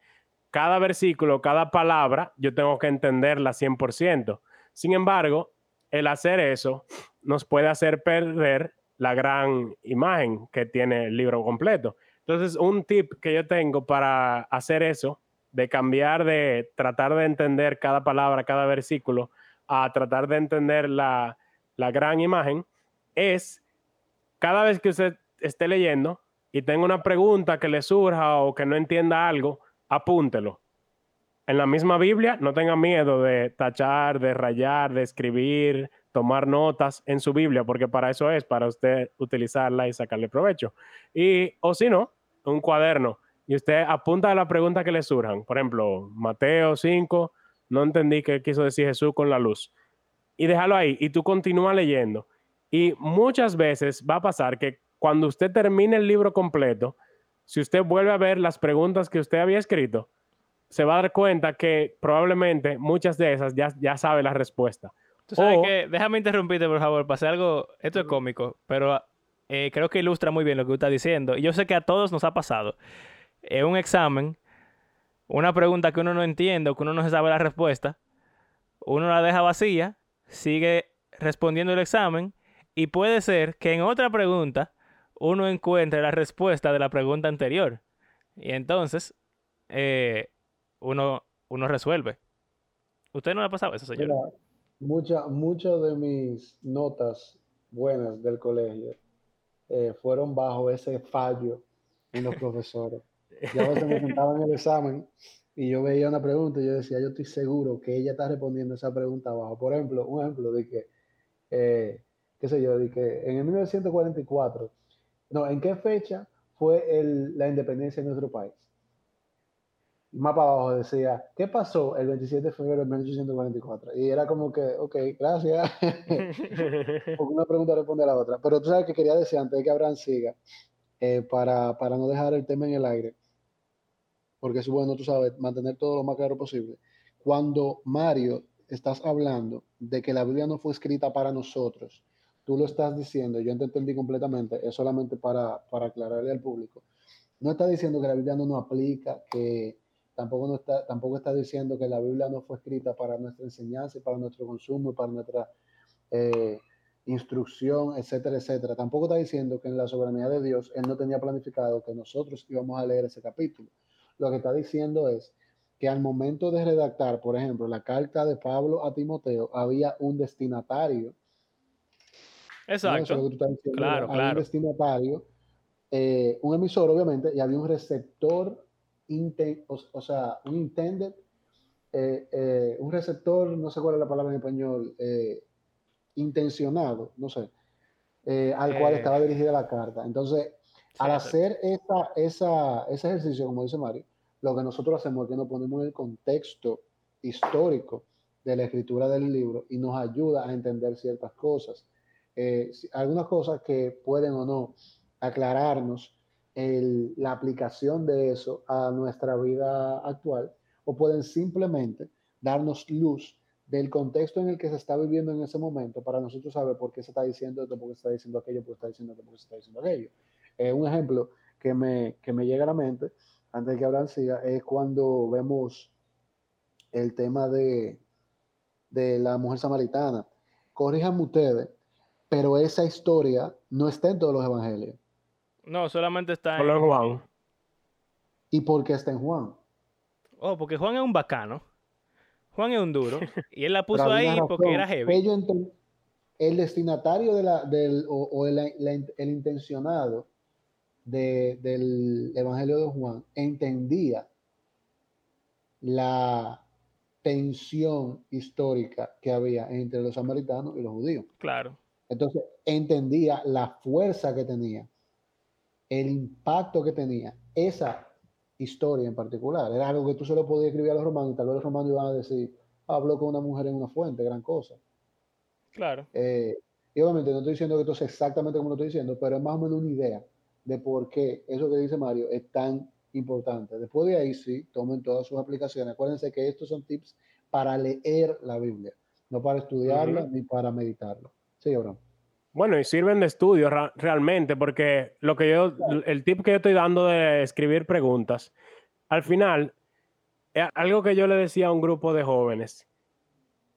cada versículo, cada palabra, yo tengo que entenderla 100%. Sin embargo, el hacer eso nos puede hacer perder la gran imagen que tiene el libro completo. Entonces, un tip que yo tengo para hacer eso, de cambiar de tratar de entender cada palabra, cada versículo, a tratar de entender la, la gran imagen, es cada vez que usted esté leyendo y tenga una pregunta que le surja o que no entienda algo, apúntelo. En la misma Biblia, no tenga miedo de tachar, de rayar, de escribir, tomar notas en su Biblia, porque para eso es, para usted utilizarla y sacarle provecho. Y, o si no, un cuaderno. Y usted apunta a la pregunta que le surjan. Por ejemplo, Mateo 5, no entendí qué quiso decir Jesús con la luz. Y déjalo ahí. Y tú continúas leyendo. Y muchas veces va a pasar que cuando usted termine el libro completo, si usted vuelve a ver las preguntas que usted había escrito, se va a dar cuenta que probablemente muchas de esas ya, ya sabe la respuesta. Tú sabes que, déjame interrumpirte por favor, para hacer algo, esto es cómico, pero eh, creo que ilustra muy bien lo que usted está diciendo. Y yo sé que a todos nos ha pasado. En un examen, una pregunta que uno no entiende o que uno no se sabe la respuesta, uno la deja vacía, sigue respondiendo el examen y puede ser que en otra pregunta uno encuentre la respuesta de la pregunta anterior. Y entonces, eh, uno, uno resuelve. ¿Usted no le ha pasado eso, señor? Muchas de mis notas buenas del colegio eh, fueron bajo ese fallo en los profesores. Yo a veces me sentaba en el examen y yo veía una pregunta y yo decía, yo estoy seguro que ella está respondiendo esa pregunta abajo. Por ejemplo, un ejemplo de que, eh, qué sé yo, de que en el 1944 no, ¿en qué fecha fue la independencia de nuestro país? Y más para abajo decía, ¿qué pasó el 27 de febrero de 1844? Y era como que, ok, gracias. Una pregunta responde a la otra. Pero tú sabes que quería decir antes de que Abraham siga, eh, para, para no dejar el tema en el aire, porque es bueno, tú sabes, mantener todo lo más claro posible. Cuando Mario estás hablando de que la Biblia no fue escrita para nosotros, tú lo estás diciendo, yo te entendí completamente, es solamente para, para aclararle al público. No está diciendo que la Biblia no nos aplica, que tampoco, no está, tampoco diciendo que la Biblia no fue escrita para nuestra enseñanza y para nuestro consumo y para nuestra eh, instrucción, etcétera, etcétera. Tampoco está diciendo que en la soberanía de Dios Él no tenía planificado que nosotros íbamos a leer ese capítulo. Lo que está diciendo es que al momento de redactar, por ejemplo, la carta de Pablo a Timoteo, había un destinatario. Exacto. claro, claro. Un destinatario, eh, un emisor, obviamente, y había un receptor, o, sea, un intended, eh, eh, un receptor, no sé cuál es la palabra en español, intencionado, no sé, al cual estaba dirigida la carta. Entonces, al hacer esa, esa, ese ejercicio, como dice Mario, lo que nosotros hacemos es que nos ponemos en el contexto histórico de la escritura del libro y nos ayuda a entender ciertas cosas. Eh, algunas cosas que pueden o no aclararnos la aplicación de eso a nuestra vida actual o pueden simplemente darnos luz del contexto en el que se está viviendo en ese momento para nosotros saber por qué se está diciendo esto, por qué se está diciendo aquello, por qué se está diciendo esto, por qué se está diciendo aquello. Eh, un ejemplo que me, que me llega a la mente, antes de que Abraham es cuando vemos el tema de, de la mujer samaritana. Corríjanme ustedes, pero esa historia no está en todos los evangelios. No, solamente está en Juan. ¿Y por qué está en Juan? Oh, porque Juan es un bacano. Juan es un duro. Y él la puso ahí porque era heavy. el destinatario de la, del, o, el, el intencionado del Evangelio de Juan entendía la tensión histórica que había entre los samaritanos y los judíos. Claro. Entonces, entendía la fuerza que tenía, el impacto que tenía esa historia en particular. Era algo que tú solo podías escribir a los romanos y tal vez los romanos iban a decir, habló con una mujer en una fuente, gran cosa. Claro. Eh, y obviamente no estoy diciendo que esto sea exactamente como lo estoy diciendo, pero es más o menos una idea de por qué eso que dice Mario es tan importante. Después de ahí, sí, tomen todas sus aplicaciones. Acuérdense que estos son tips para leer la Biblia, no para estudiarla ni para meditarla. Sí, Abraham. Bueno, y sirven de estudio realmente, porque lo que yo, el tip que yo estoy dando de escribir preguntas, al final, algo que yo le decía a un grupo de jóvenes,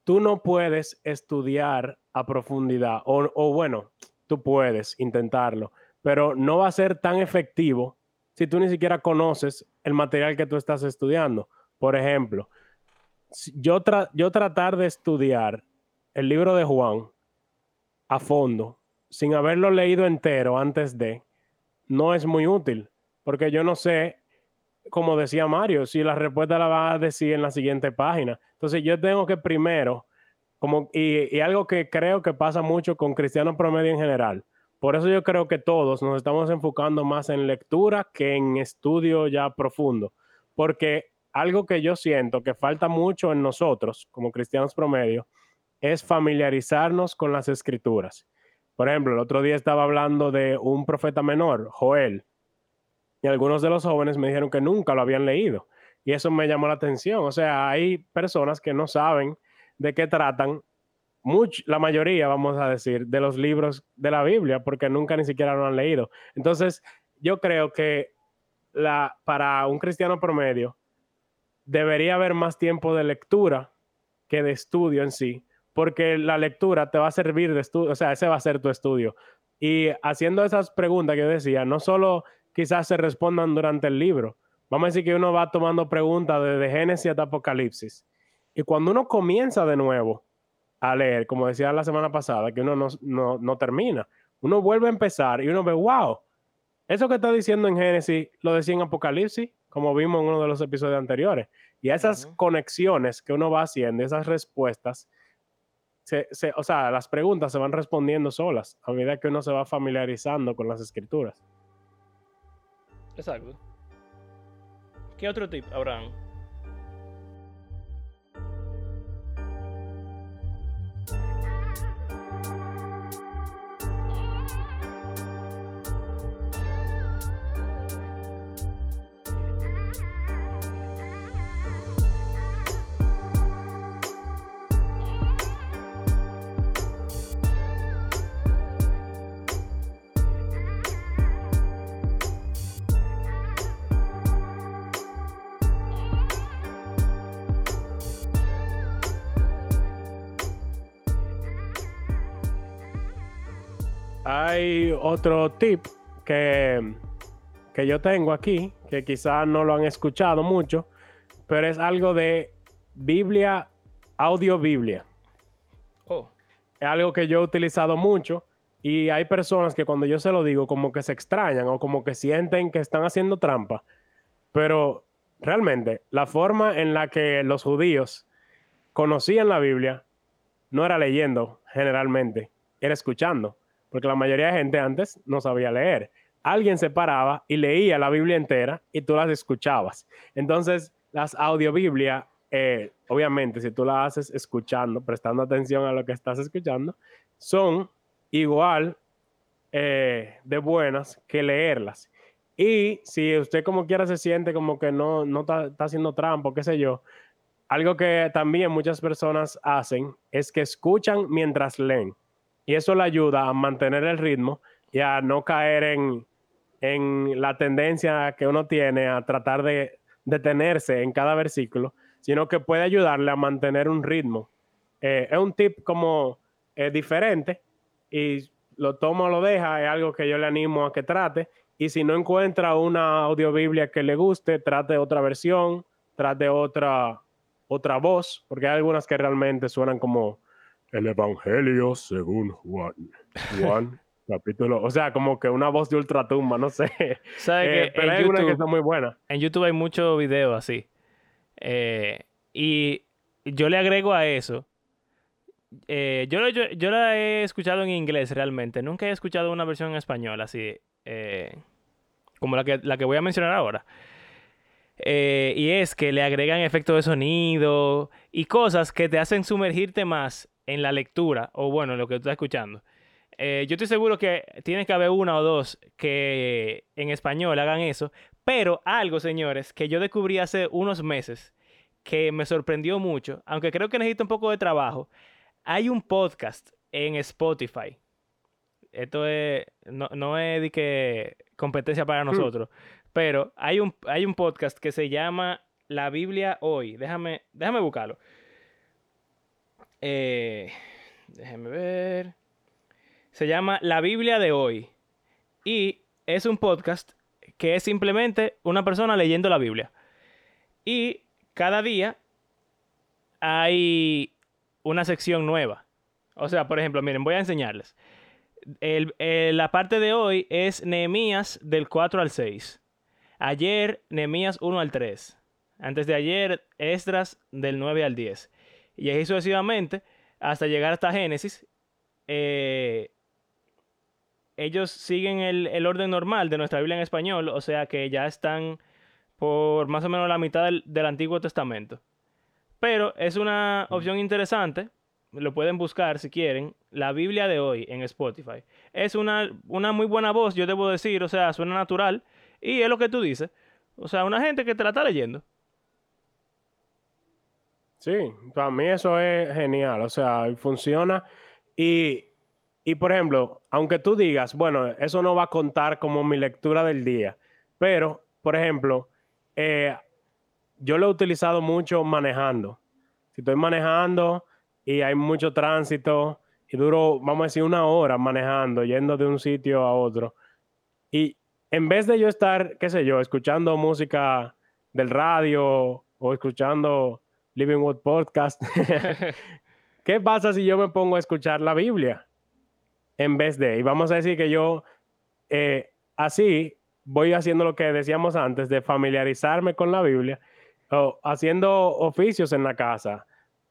tú no puedes estudiar a profundidad, o, o bueno, tú puedes intentarlo, pero no va a ser tan efectivo si tú ni siquiera conoces el material que tú estás estudiando. Por ejemplo, yo, yo tratar de estudiar el libro de Juan a fondo, sin haberlo leído entero antes de, no es muy útil, porque yo no sé, como decía Mario, si la respuesta la va a decir en la siguiente página. Entonces yo tengo que primero, como, y, algo que creo que pasa mucho con cristianos promedio en general, por eso yo creo que todos nos estamos enfocando más en lectura que en estudio ya profundo, porque algo que yo siento que falta mucho en nosotros como cristianos promedio es familiarizarnos con las escrituras. Por ejemplo, el otro día estaba hablando de un profeta menor, Joel, y algunos de los jóvenes me dijeron que nunca lo habían leído. Y eso me llamó la atención. O sea, hay personas que no saben de qué tratan la mayoría, vamos a decir, de los libros de la Biblia, porque nunca ni siquiera lo han leído. Entonces, yo creo que la, para un cristiano promedio debería haber más tiempo de lectura que de estudio en sí, porque la lectura te va a servir de estudio, o sea, ese va a ser tu estudio. Y haciendo esas preguntas que yo decía, no solo quizás se respondan durante el libro, vamos a decir que uno va tomando preguntas desde Génesis hasta Apocalipsis. Y cuando uno comienza de nuevo, a leer, como decía la semana pasada, que uno no, termina. Uno vuelve a empezar y uno ve, wow, eso que está diciendo en Génesis lo decía en Apocalipsis, como vimos en uno de los episodios anteriores. Y esas conexiones que uno va haciendo, esas respuestas, o sea, las preguntas se van respondiendo solas a medida que uno se va familiarizando con las escrituras. Exacto. ¿Qué otro tip, Abraham? Hay otro tip que, que yo tengo aquí, que quizás no lo han escuchado mucho, pero es algo de Biblia, audio Biblia. Oh. Es algo que yo he utilizado mucho y hay personas que cuando yo se lo digo como que se extrañan o como que sienten que están haciendo trampa. Pero realmente la forma en la que los judíos conocían la Biblia no era leyendo generalmente, era escuchando, porque la mayoría de gente antes no sabía leer. Alguien se paraba y leía la Biblia entera y tú las escuchabas. Entonces, las audiobiblias, eh, obviamente, si tú las haces escuchando, prestando atención a lo que estás escuchando, son igual eh, de buenas que leerlas. Y si usted como quiera se siente como que no, está, haciendo trampa, qué sé yo, algo que también muchas personas hacen es que escuchan mientras leen. Y eso le ayuda a mantener el ritmo y a no caer en, en la tendencia que uno tiene a tratar de detenerse en cada versículo, sino que puede ayudarle a mantener un ritmo. Eh, es un tip como eh, diferente y lo toma o lo deja, es algo que yo le animo a que trate. Y si no encuentra una audiobiblia que le guste, trate otra versión, trate otra, otra voz, porque hay algunas que realmente suenan como el Evangelio según Juan. Juan, capítulo. O sea, como que una voz de ultratumba, no sé. ¿Sabe Eh, que pero hay una que YouTube- está muy buena. En YouTube hay muchos videos así. Eh, y yo le agrego a eso. eh, yo, lo- yo, yo la he escuchado en inglés realmente. Nunca he escuchado una versión en español así. eh, como la que, la que voy a mencionar ahora. Eh, y es que le agregan efectos de sonido y cosas que te hacen sumergirte más en la lectura o bueno, en lo que tú estás escuchando. Eh, yo estoy seguro que tiene que haber una o dos que en español hagan eso, pero algo, señores, que yo descubrí hace unos meses que me sorprendió mucho, aunque creo que necesita un poco de trabajo. Hay un podcast en Spotify. Esto es, no, no es de que competencia para nosotros, pero hay un, hay un podcast que se llama La Biblia Hoy. Déjame, déjame buscarlo. Eh, déjame ver. Se llama La Biblia de Hoy. Y es un podcast que es simplemente una persona leyendo la Biblia. Y cada día hay una sección nueva. O sea, por ejemplo, miren, voy a enseñarles. El- el- la parte de hoy es Nehemías del 4 al 6. Ayer, Nehemías 1 al 3. Antes de ayer, Esdras del 9 al 10. Y así sucesivamente hasta llegar hasta Génesis. Eh, ellos siguen el, el orden normal de nuestra Biblia en español, o sea que ya están por más o menos la mitad del, del Antiguo Testamento. Pero es una opción interesante, lo pueden buscar si quieren, la Biblia de hoy en Spotify. Es una, una muy buena voz, yo debo decir, o sea, suena natural y es lo que tú dices. O sea, una gente que te la está leyendo. Sí, para mí eso es genial, o sea, funciona. Y, y, por ejemplo, aunque tú digas, bueno, eso no va a contar como mi lectura del día, pero, por ejemplo, eh, yo lo he utilizado mucho manejando. Si estoy manejando y hay mucho tránsito y duro, vamos a decir, una hora manejando, yendo de un sitio a otro, y en vez de yo estar, qué sé yo, escuchando música del radio o escuchando Living Wood Podcast, ¿qué pasa si yo me pongo a escuchar la Biblia en vez de? Y vamos a decir que yo eh, así voy haciendo lo que decíamos antes de familiarizarme con la Biblia o haciendo oficios en la casa,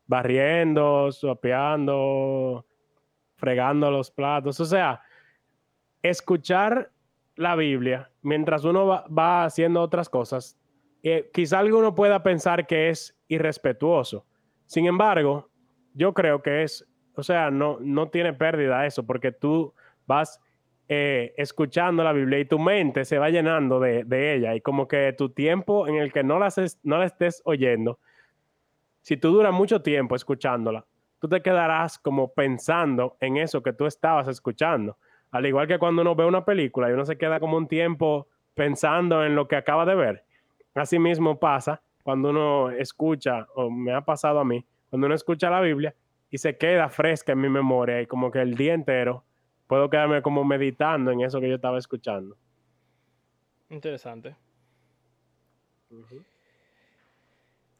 barriendo, sopeando, fregando los platos, o sea, escuchar la Biblia mientras uno va, va haciendo otras cosas, eh, quizá alguno pueda pensar que es irrespetuoso. Sin embargo, yo creo que es, o sea, no, no tiene pérdida eso, porque tú vas eh, escuchando la Biblia y tu mente se va llenando de, de ella y como que tu tiempo en el que no la, no la estés oyendo, si tú duras mucho tiempo escuchándola, tú te quedarás como pensando en eso que tú estabas escuchando. Al igual que cuando uno ve una película y uno se queda como un tiempo pensando en lo que acaba de ver. Así mismo pasa cuando uno escucha, o me ha pasado a mí, cuando uno escucha la Biblia y se queda fresca en mi memoria y como que el día entero puedo quedarme como meditando en eso que yo estaba escuchando. Interesante.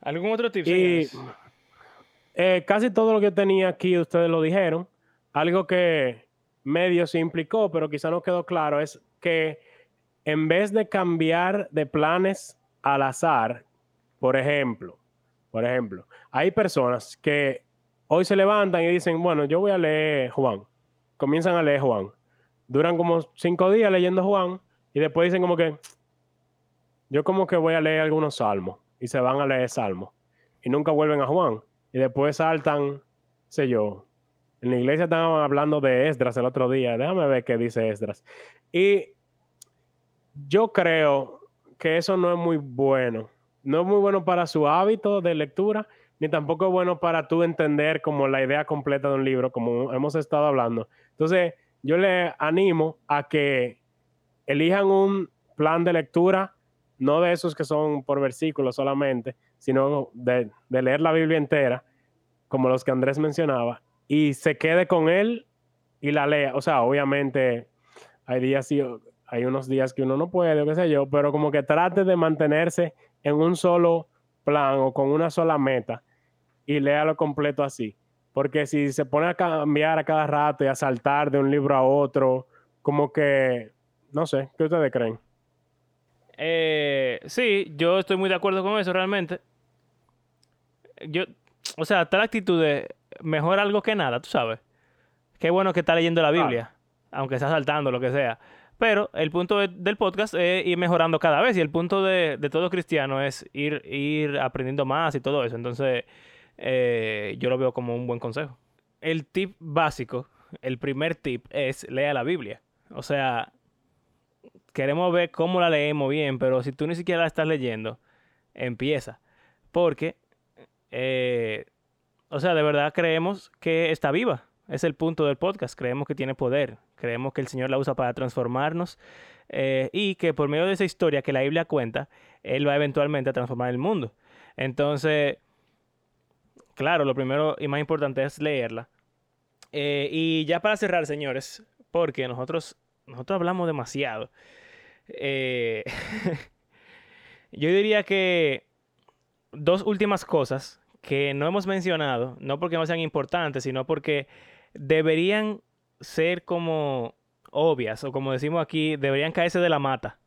¿Algún otro tip? Y eh, casi todo lo que tenía aquí, ustedes lo dijeron. Algo que medio se implicó, pero quizá no quedó claro, es que en vez de cambiar de planes al azar, por ejemplo, por ejemplo, hay personas que hoy se levantan y dicen, bueno, yo voy a leer Juan. Comienzan a leer Juan. Duran como cinco días leyendo Juan y después dicen como que yo como que voy a leer algunos salmos y se van a leer salmos y nunca vuelven a Juan y después saltan, sé yo. En la iglesia estaban hablando de Esdras el otro día. Déjame ver qué dice Esdras. Y yo creo que eso no es muy bueno. No es muy bueno para su hábito de lectura, ni tampoco es bueno para tú entender como la idea completa de un libro, como hemos estado hablando. Entonces, yo le animo a que elijan un plan de lectura, no de esos que son por versículos solamente, sino de, de leer la Biblia entera, como los que Andrés mencionaba, y se quede con él y la lea. O sea, obviamente hay días y hay unos días que uno no puede, o qué sé yo, pero como que trate de mantenerse en un solo plan o con una sola meta y léalo completo así. Porque si se pone a cambiar a cada rato y a saltar de un libro a otro, como que, no sé, ¿qué ustedes creen? Eh, sí, yo estoy muy de acuerdo con eso realmente. Yo, o sea, tal actitud de mejor algo que nada, tú sabes. Qué bueno que está leyendo la Biblia, aunque está saltando, lo que sea. Pero el punto de- del podcast es ir mejorando cada vez y el punto de, de todo cristiano es ir, ir aprendiendo más y todo eso. Entonces, eh, yo lo veo como un buen consejo. El tip básico, el primer tip es lea la Biblia. O sea, queremos ver cómo la leemos bien, pero si tú ni siquiera la estás leyendo, empieza. Porque, eh, o sea, de verdad creemos que está viva. Es el punto del podcast. Creemos que tiene poder. Creemos que el Señor la usa para transformarnos eh, y que por medio de esa historia que la Biblia cuenta, Él va eventualmente a transformar el mundo. Entonces, claro, lo primero y más importante es leerla. Eh, y ya para cerrar, señores, porque nosotros, nosotros hablamos demasiado. Eh, yo diría que dos últimas cosas que no hemos mencionado, no porque no sean importantes, sino porque deberían ser como obvias, o como decimos aquí, deberían caerse de la mata.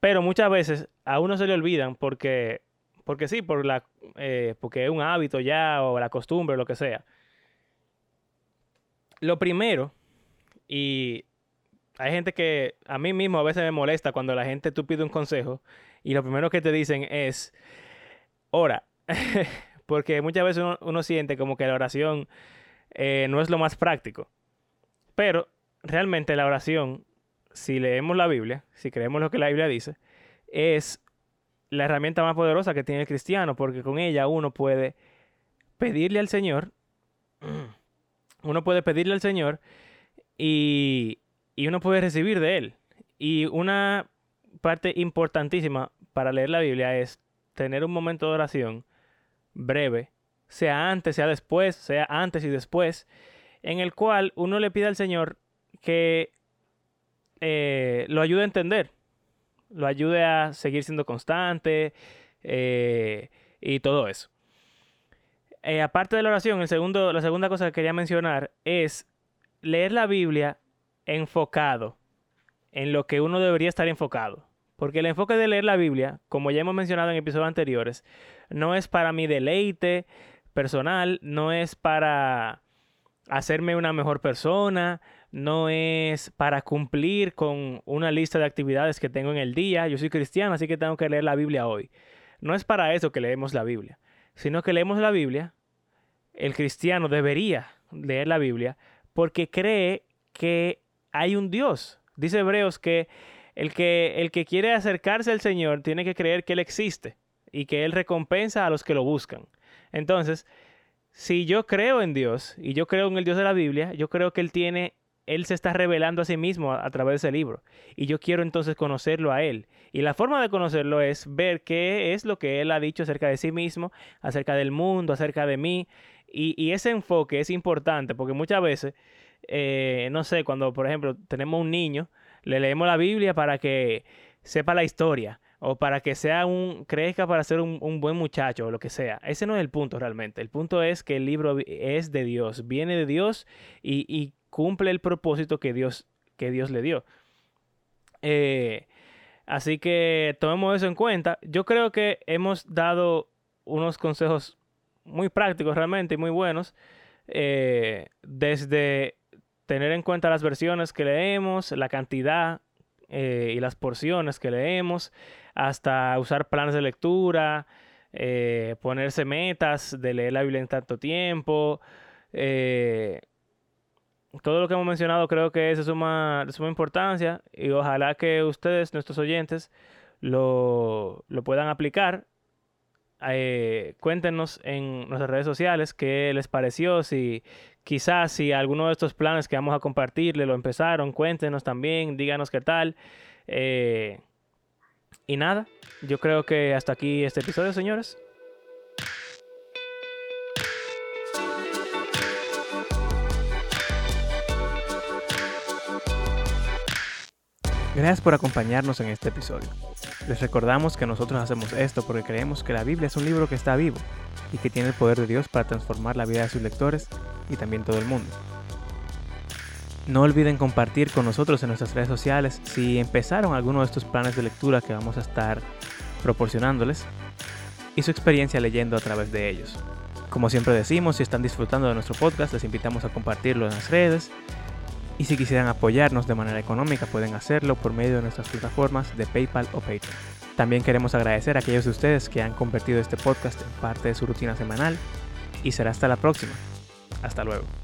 Pero muchas veces a uno se le olvidan porque, porque sí, por la, eh, porque es un hábito ya, o la costumbre, lo que sea. Lo primero, y hay gente que a mí mismo a veces me molesta cuando la gente tú pides un consejo y lo primero que te dicen es, ora, porque muchas veces uno, uno siente como que la oración eh, no es lo más práctico. Pero realmente la oración, si leemos la Biblia, si creemos lo que la Biblia dice, es la herramienta más poderosa que tiene el cristiano, porque con ella uno puede pedirle al Señor, uno puede pedirle al Señor y, y uno puede recibir de Él. Y una parte importantísima para leer la Biblia es tener un momento de oración breve, sea antes, sea después, sea antes y después, en el cual uno le pide al Señor que eh, lo ayude a entender, lo ayude a seguir siendo constante eh, y todo eso. Eh, aparte de la oración, el segundo, la segunda cosa que quería mencionar es leer la Biblia enfocado en lo que uno debería estar enfocado. Porque el enfoque de leer la Biblia, como ya hemos mencionado en episodios anteriores, no es para mi deleite personal, no es para hacerme una mejor persona, no es para cumplir con una lista de actividades que tengo en el día. Yo soy cristiano, así que tengo que leer la Biblia hoy. No es para eso que leemos la Biblia, sino que leemos la Biblia. El cristiano debería leer la Biblia porque cree que hay un Dios. Dice Hebreos que el que, el que quiere acercarse al Señor tiene que creer que Él existe y que Él recompensa a los que lo buscan. Entonces, si yo creo en Dios y yo creo en el Dios de la Biblia, yo creo que Él tiene, Él se está revelando a sí mismo a, través de ese libro. Y yo quiero entonces conocerlo a Él. Y la forma de conocerlo es ver qué es lo que Él ha dicho acerca de sí mismo, acerca del mundo, acerca de mí. Y, y ese enfoque es importante porque muchas veces eh, no sé, cuando por ejemplo tenemos un niño, le leemos la Biblia para que sepa la historia o para que sea un, crezca para ser un, buen muchacho o lo que sea. Ese no es el punto realmente. El punto es que el libro es de Dios, viene de Dios y, cumple el propósito que Dios, que Dios le dio. Eh, así que tomemos eso en cuenta. Yo creo que hemos dado unos consejos muy prácticos realmente y muy buenos. Eh, desde tener en cuenta las versiones que leemos, la cantidad eh, y las porciones que leemos, hasta usar planes de lectura, eh, ponerse metas de leer la Biblia en tanto tiempo. todo lo que hemos mencionado creo que es de suma, suma importancia y ojalá que ustedes, nuestros oyentes, lo, lo puedan aplicar eh, cuéntenos en nuestras redes sociales qué les pareció, si quizás si alguno de estos planes que vamos a compartirle lo empezaron, cuéntenos también, díganos qué tal. Eh, y nada, yo creo que hasta aquí este episodio, señores. Gracias por acompañarnos en este episodio. Les recordamos que nosotros hacemos esto porque creemos que la Biblia es un libro que está vivo y que tiene el poder de Dios para transformar la vida de sus lectores y también todo el mundo. No olviden compartir con nosotros en nuestras redes sociales si empezaron alguno de estos planes de lectura que vamos a estar proporcionándoles y su experiencia leyendo a través de ellos. Como siempre decimos, si están disfrutando de nuestro podcast, les invitamos a compartirlo en las redes y si quisieran apoyarnos de manera económica pueden hacerlo por medio de nuestras plataformas de PayPal o Patreon. También queremos agradecer a aquellos de ustedes que han convertido este podcast en parte de su rutina semanal y será hasta la próxima. Hasta luego.